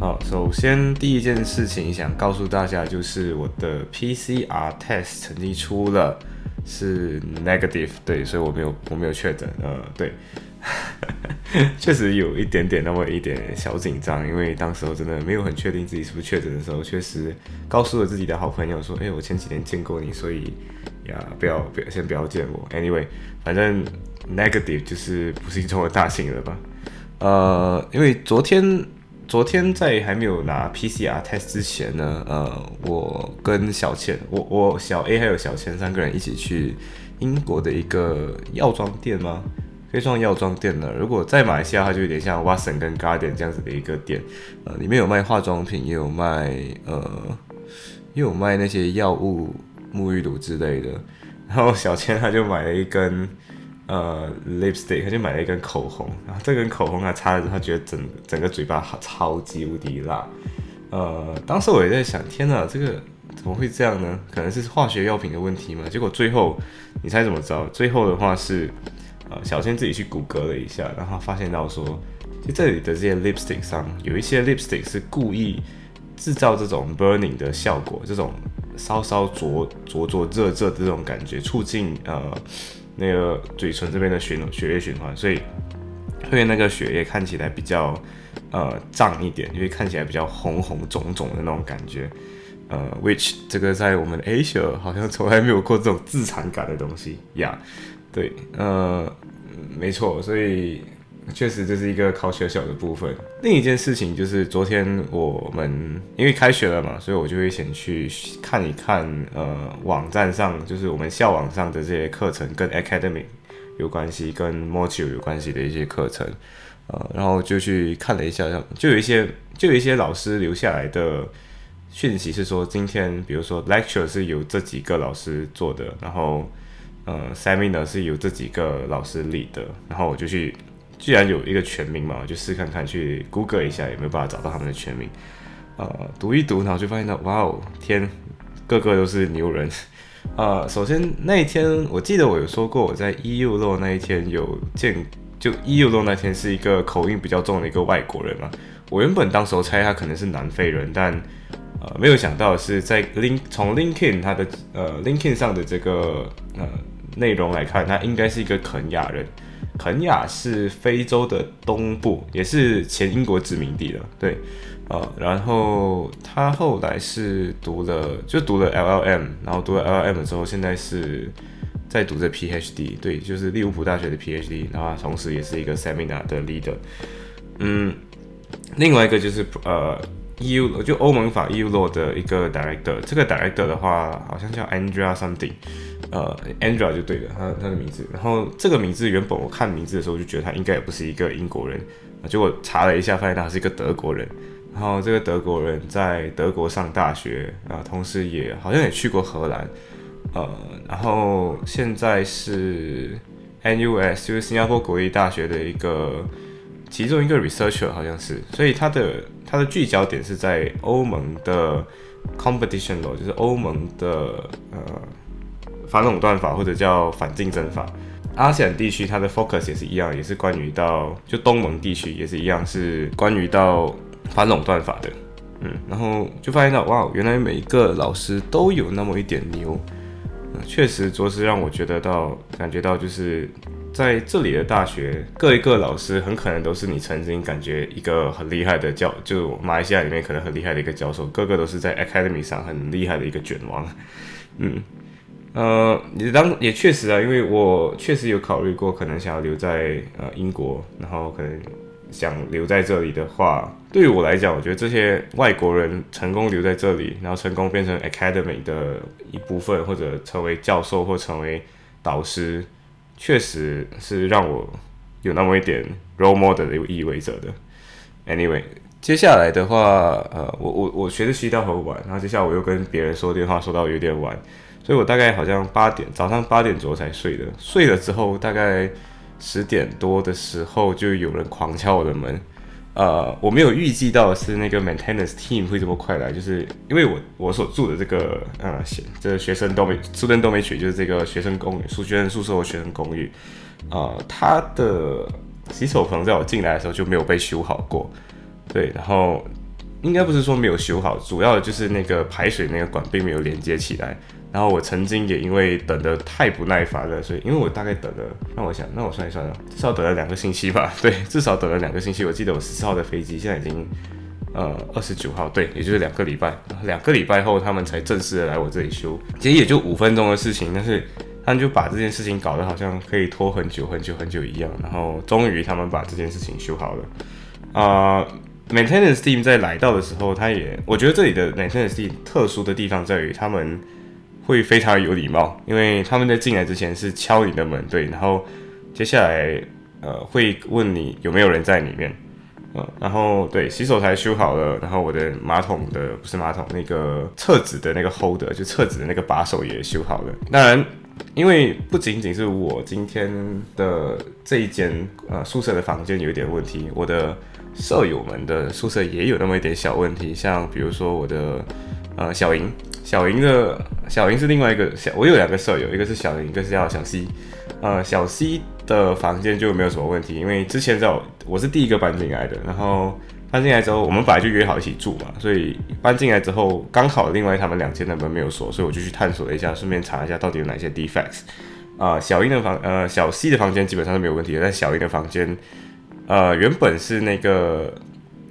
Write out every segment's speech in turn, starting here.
好首先，第一件事情想告诉大家，就是我的 PCR test 成绩出了，是 negative，对，所以我没有我没有确诊，呃，对，确实有一点点那么一点小紧张，因为当时候真的没有很确定自己是不是确诊的时候，确实告诉了自己的好朋友说，哎，我前几天见过你，所以呀，不要不要先不要见我，anyway，反正 negative 就是不幸中的大幸了吧，呃，因为昨天。昨天在还没有拿 PCR test 之前呢，呃，我跟小倩，我我小 A 还有小倩三个人一起去英国的一个药妆店吗？可以算药妆店了。如果在马来西亚，它就有点像 Watson 跟 Garden 这样子的一个店，呃，里面有卖化妆品，也有卖呃，也有卖那些药物、沐浴乳之类的。然后小倩她就买了一根。呃，lipstick，他就买了一根口红，然后这根口红他擦了之后，他觉得整整个嘴巴好超级无敌辣。呃，当时我也在想，天哪，这个怎么会这样呢？可能是化学药品的问题吗？结果最后，你猜怎么着？最后的话是，呃，小仙自己去谷歌了一下，然后发现到说，就这里的这些 lipstick 上有一些 lipstick 是故意制造这种 burning 的效果，这种稍稍灼灼灼热热的这种感觉，促进呃。那个嘴唇这边的血血液循环，所以会那个血液看起来比较呃胀一点，因为看起来比较红红肿肿的那种感觉。呃，which 这个在我们 Asia 好像从来没有过这种自残感的东西呀。对，呃，没错，所以。确实这是一个考学校的部分。另一件事情就是昨天我们因为开学了嘛，所以我就会先去看一看呃网站上就是我们校网上的这些课程跟 academy 有关系、跟 module 有关系的一些课程，呃，然后就去看了一下，就有一些就有一些老师留下来的讯息是说，今天比如说 lecture 是由这几个老师做的，然后呃 seminar 是由这几个老师理的，然后我就去。既然有一个全名嘛，我就试看看去 Google 一下有没有办法找到他们的全名，呃，读一读，然后就发现到，哇哦，天，个个都是牛人，呃，首先那一天我记得我有说过，我在 EU 路那一天有见，就 EU 路那天是一个口音比较重的一个外国人嘛，我原本当时候猜他可能是南非人，但呃没有想到是在 Link 从 LinkedIn 他的呃 LinkedIn 上的这个呃内容来看，他应该是一个肯亚人。肯亚是非洲的东部，也是前英国殖民地了。对，呃，然后他后来是读了，就读了 LLM，然后读了 LLM 之后，现在是在读着 PhD，对，就是利物浦大学的 PhD，然后同时也是一个 Seminar 的 leader。嗯，另外一个就是呃，EU 就欧盟法 EU law 的一个 director，这个 director 的话好像叫 Andrea something。呃，Andrea 就对了，他他的名字。然后这个名字原本我看名字的时候就觉得他应该也不是一个英国人，结果查了一下，发现他是一个德国人。然后这个德国人在德国上大学啊，同时也好像也去过荷兰。呃，然后现在是 NUS，就是新加坡国立大学的一个其中一个 researcher，好像是。所以他的他的聚焦点是在欧盟的 competition law，就是欧盟的呃。反垄断法或者叫反竞争法，阿西安地区它的 focus 也是一样，也是关于到就东盟地区也是一样，是关于到反垄断法的。嗯，然后就发现到哇，原来每一个老师都有那么一点牛，确实着实让我觉得到感觉到就是在这里的大学，各一个老师很可能都是你曾经感觉一个很厉害的教，就马来西亚里面可能很厉害的一个教授，个个都是在 academy 上很厉害的一个卷王。嗯。呃，也当也确实啊，因为我确实有考虑过，可能想要留在呃英国，然后可能想留在这里的话，对于我来讲，我觉得这些外国人成功留在这里，然后成功变成 academy 的一部分，或者成为教授或成为导师，确实是让我有那么一点 role model 的意味着的。Anyway，接下来的话，呃，我我我学的习到很晚，然后接下来我又跟别人说电话说到有点晚，所以我大概好像八点早上八点左右才睡的。睡了之后，大概十点多的时候就有人狂敲我的门。呃，我没有预计到是那个 maintenance team 会这么快来，就是因为我我所住的这个呃学这学生都没住的都没取，就是这个学生公寓，宿学生宿舍的学生公寓，呃，他的洗手盆在我进来的时候就没有被修好过。对，然后应该不是说没有修好，主要的就是那个排水那个管并没有连接起来。然后我曾经也因为等得太不耐烦了，所以因为我大概等了，让我想，那我算一算啊，至少等了两个星期吧。对，至少等了两个星期。我记得我十四号的飞机，现在已经呃二十九号，对，也就是两个礼拜。两个礼拜后他们才正式的来我这里修，其实也就五分钟的事情，但是他们就把这件事情搞得好像可以拖很久很久很久一样。然后终于他们把这件事情修好了啊。Maintenance team 在来到的时候，他也我觉得这里的 Maintenance team 特殊的地方在于，他们会非常有礼貌，因为他们在进来之前是敲你的门，对，然后接下来呃会问你有没有人在里面，呃，然后对洗手台修好了，然后我的马桶的不是马桶那个厕纸的那个 holder 就厕纸的那个把手也修好了。当然，因为不仅仅是我今天的这一间呃宿舍的房间有一点问题，我的。舍友们的宿舍也有那么一点小问题，像比如说我的呃小莹，小莹的小莹是另外一个小，我有两个舍友，一个是小莹，一个是叫小西呃小西的房间就没有什么问题，因为之前在我我是第一个搬进来的，然后搬进来之后我们本来就约好一起住嘛，所以搬进来之后刚好另外他们两间的门没有锁，所以我就去探索了一下，顺便查一下到底有哪些 defects，啊小英的房呃小 C 的房间基本上是没有问题的，但小英的房间。呃，原本是那个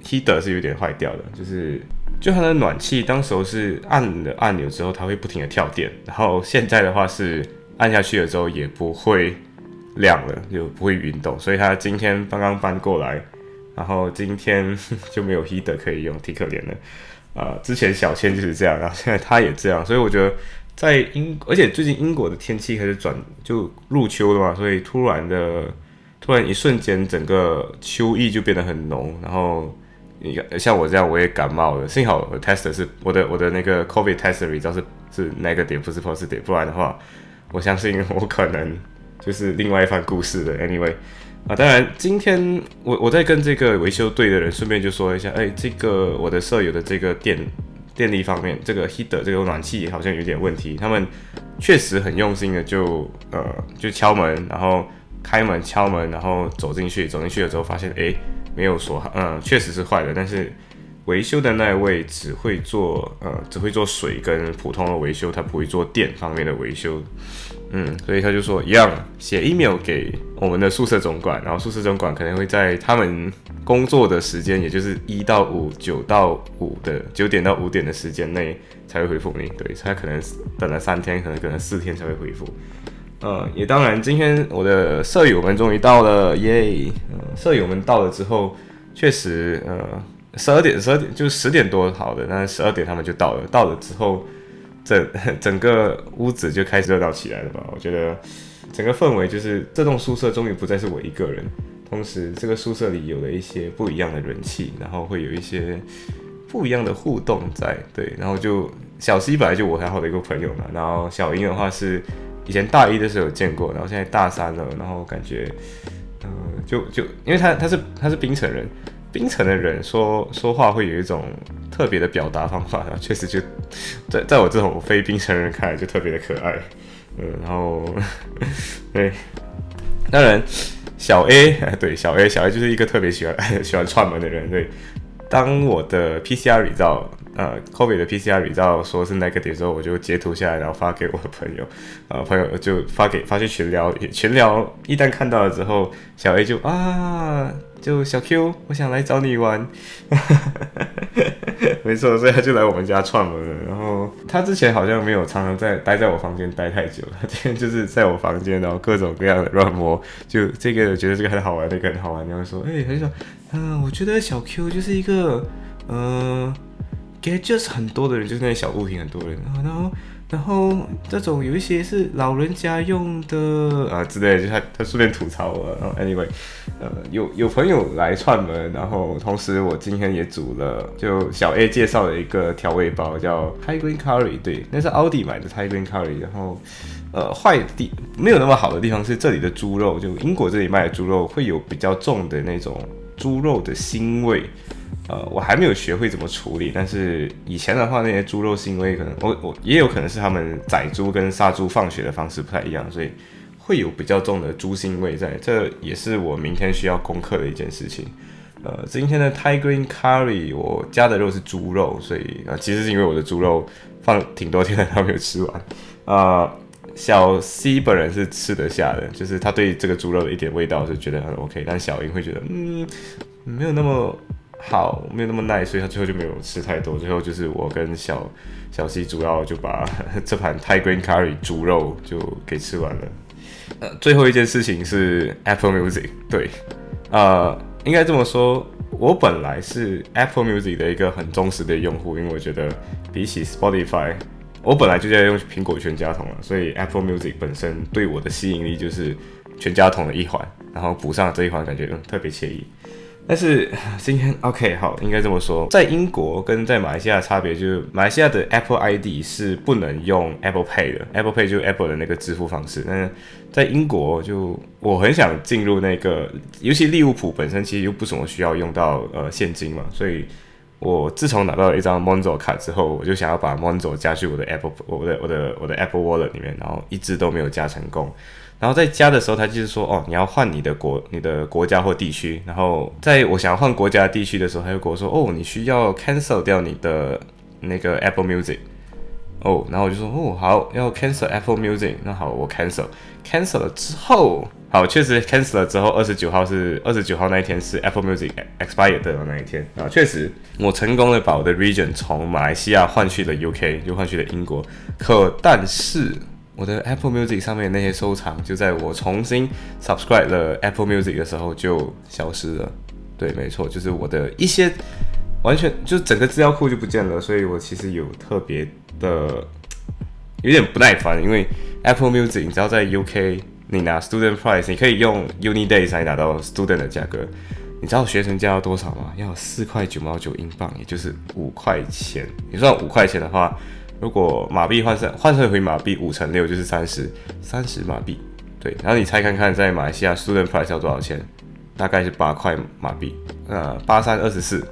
heater 是有点坏掉的，就是就它的暖气当时候是按了按钮之后，它会不停的跳电，然后现在的话是按下去了之后也不会亮了，就不会运动，所以它今天刚刚搬过来，然后今天 就没有 heater 可以用，挺可怜的。啊，之前小千就是这样，然后现在他也这样，所以我觉得在英，而且最近英国的天气开始转就入秋了嘛，所以突然的。突然一瞬间，整个秋意就变得很浓，然后你看，像我这样，我也感冒了。幸好我 test 是我的我的那个 COVID test result 是是 negative，不是 positive，不然的话，我相信我可能就是另外一番故事了。Anyway，啊，当然今天我我在跟这个维修队的人顺便就说一下，哎，这个我的舍友的这个电电力方面，这个 heater 这个暖气好像有点问题，他们确实很用心的就呃就敲门，然后。开门敲门，然后走进去，走进去了之后发现，哎，没有锁，嗯，确实是坏的。但是维修的那位只会做，呃，只会做水跟普通的维修，他不会做电方面的维修，嗯，所以他就说一样，写 email 给我们的宿舍总管，然后宿舍总管可能会在他们工作的时间，也就是一到五、九到五的九点到五点的时间内才会回复你。对，他可能等了三天，可能可能四天才会回复。呃，也当然，今天我的舍友们终于到了，耶！舍友们到了之后，确实，呃，十二点，十二点就十点多好的，但是十二点他们就到了。到了之后，整 整个屋子就开始热闹起来了吧？我觉得整个氛围就是这栋宿舍终于不再是我一个人，同时这个宿舍里有了一些不一样的人气，然后会有一些不一样的互动在。对，然后就小 C 本来就我很好的一个朋友嘛，然后小英的话是。以前大一的时候有见过，然后现在大三了，然后感觉，嗯，就就因为他他是他是冰城人，冰城的人说说话会有一种特别的表达方法，然后确实就在在我这种非冰城人看来就特别的可爱，嗯，然后 对，当然小 A 对小 A 小 A 就是一个特别喜欢 喜欢串门的人，对，当我的 PCR 里造。呃，COVID 的 PCR 比较说是 negative 之后，我就截图下来，然后发给我的朋友，呃，朋友就发给发去群聊，群聊一旦看到了之后，小 A 就啊，就小 Q，我想来找你玩，没错，所以他就来我们家串门了。然后他之前好像没有常常在待在我房间待太久，他今天就是在我房间，然后各种各样的乱摸，就这个觉得这个很好玩，那个很好玩，然后说，哎，他就说，嗯，我觉得小 Q 就是一个，嗯。给就是很多的人，就是那些小物品，很多人，然后然后这种有一些是老人家用的啊之类的，就他他顺便吐槽我。然后 anyway，呃，有有朋友来串门，然后同时我今天也煮了，就小 A 介绍了一个调味包叫 Thai Green Curry，对，那是奥迪买的 Thai Green Curry。然后呃，坏地没有那么好的地方是这里的猪肉，就英国这里卖的猪肉会有比较重的那种猪肉的腥味。呃，我还没有学会怎么处理，但是以前的话，那些猪肉腥味可能我我也有可能是他们宰猪跟杀猪放血的方式不太一样，所以会有比较重的猪腥味在，这也是我明天需要攻克的一件事情。呃，今天的 Tiger Curry 我加的肉是猪肉，所以啊，其实是因为我的猪肉放挺多天了，还没有吃完。啊，小 C 本人是吃得下的，就是他对这个猪肉的一点味道是觉得很 OK，但小英会觉得嗯，没有那么。好，没有那么耐，所以他最后就没有吃太多。最后就是我跟小小西主要就把这盘 Thai Green Curry 猪肉就给吃完了。呃，最后一件事情是 Apple Music，对，呃，应该这么说，我本来是 Apple Music 的一个很忠实的用户，因为我觉得比起 Spotify，我本来就在用苹果全家桶了，所以 Apple Music 本身对我的吸引力就是全家桶的一环，然后补上这一环，感觉嗯特别惬意。但是 今天 OK 好，应该这么说，在英国跟在马来西亚差别就是，马来西亚的 Apple ID 是不能用 Apple Pay 的，Apple Pay 就是 Apple 的那个支付方式。但是在英国，就我很想进入那个，尤其利物浦本身其实又不怎么需要用到呃现金嘛，所以我自从拿到一张 Monzo 卡之后，我就想要把 Monzo 加去我的 Apple 我的我的我的 Apple Wallet 里面，然后一直都没有加成功。然后在加的时候，他就是说，哦，你要换你的国、你的国家或地区。然后在我想要换国家地区的时候，他就跟我说，哦，你需要 cancel 掉你的那个 Apple Music。哦，然后我就说，哦，好，要 cancel Apple Music。那好，我 cancel cancel 了之后，好，确实 cancel 了之后，二十九号是二十九号那一天是 Apple Music expired 的那一天啊，确实，我成功的把我的 region 从马来西亚换去了 UK，又换去了英国。可但是。我的 Apple Music 上面那些收藏，就在我重新 subscribe 了 Apple Music 的时候就消失了。对，没错，就是我的一些完全就整个资料库就不见了。所以我其实有特别的有点不耐烦，因为 Apple Music 你知道在 UK 你拿 Student Price，你可以用 Uni Days 才拿到 Student 的价格。你知道学生价要多少吗？要四块九毛九英镑，也就是五块钱。你算五块钱的话。如果马币换算换算回马币五乘六就是三十三十马币，对，然后你猜看看在马来西亚 student price 要多少钱？大概是八块马币，呃，八三二十四，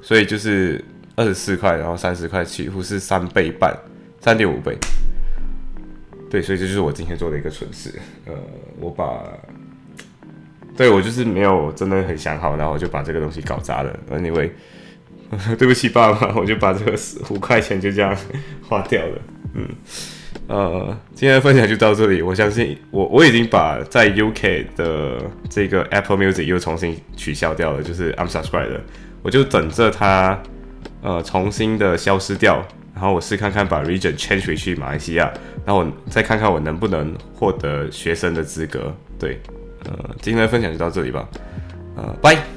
所以就是二十四块，然后三十块，几乎是三倍半，三点五倍。对，所以这就是我今天做的一个蠢事，呃，我把，对我就是没有真的很想好，然后我就把这个东西搞砸了，anyway。对不起，爸爸，我就把这个五块钱就这样 花掉了。嗯，呃，今天的分享就到这里。我相信我我已经把在 UK 的这个 Apple Music 又重新取消掉了，就是 I'm subscribed，我就等着它呃重新的消失掉，然后我试看看把 Region change 回去马来西亚，然后我再看看我能不能获得学生的资格。对，呃，今天的分享就到这里吧，呃，拜。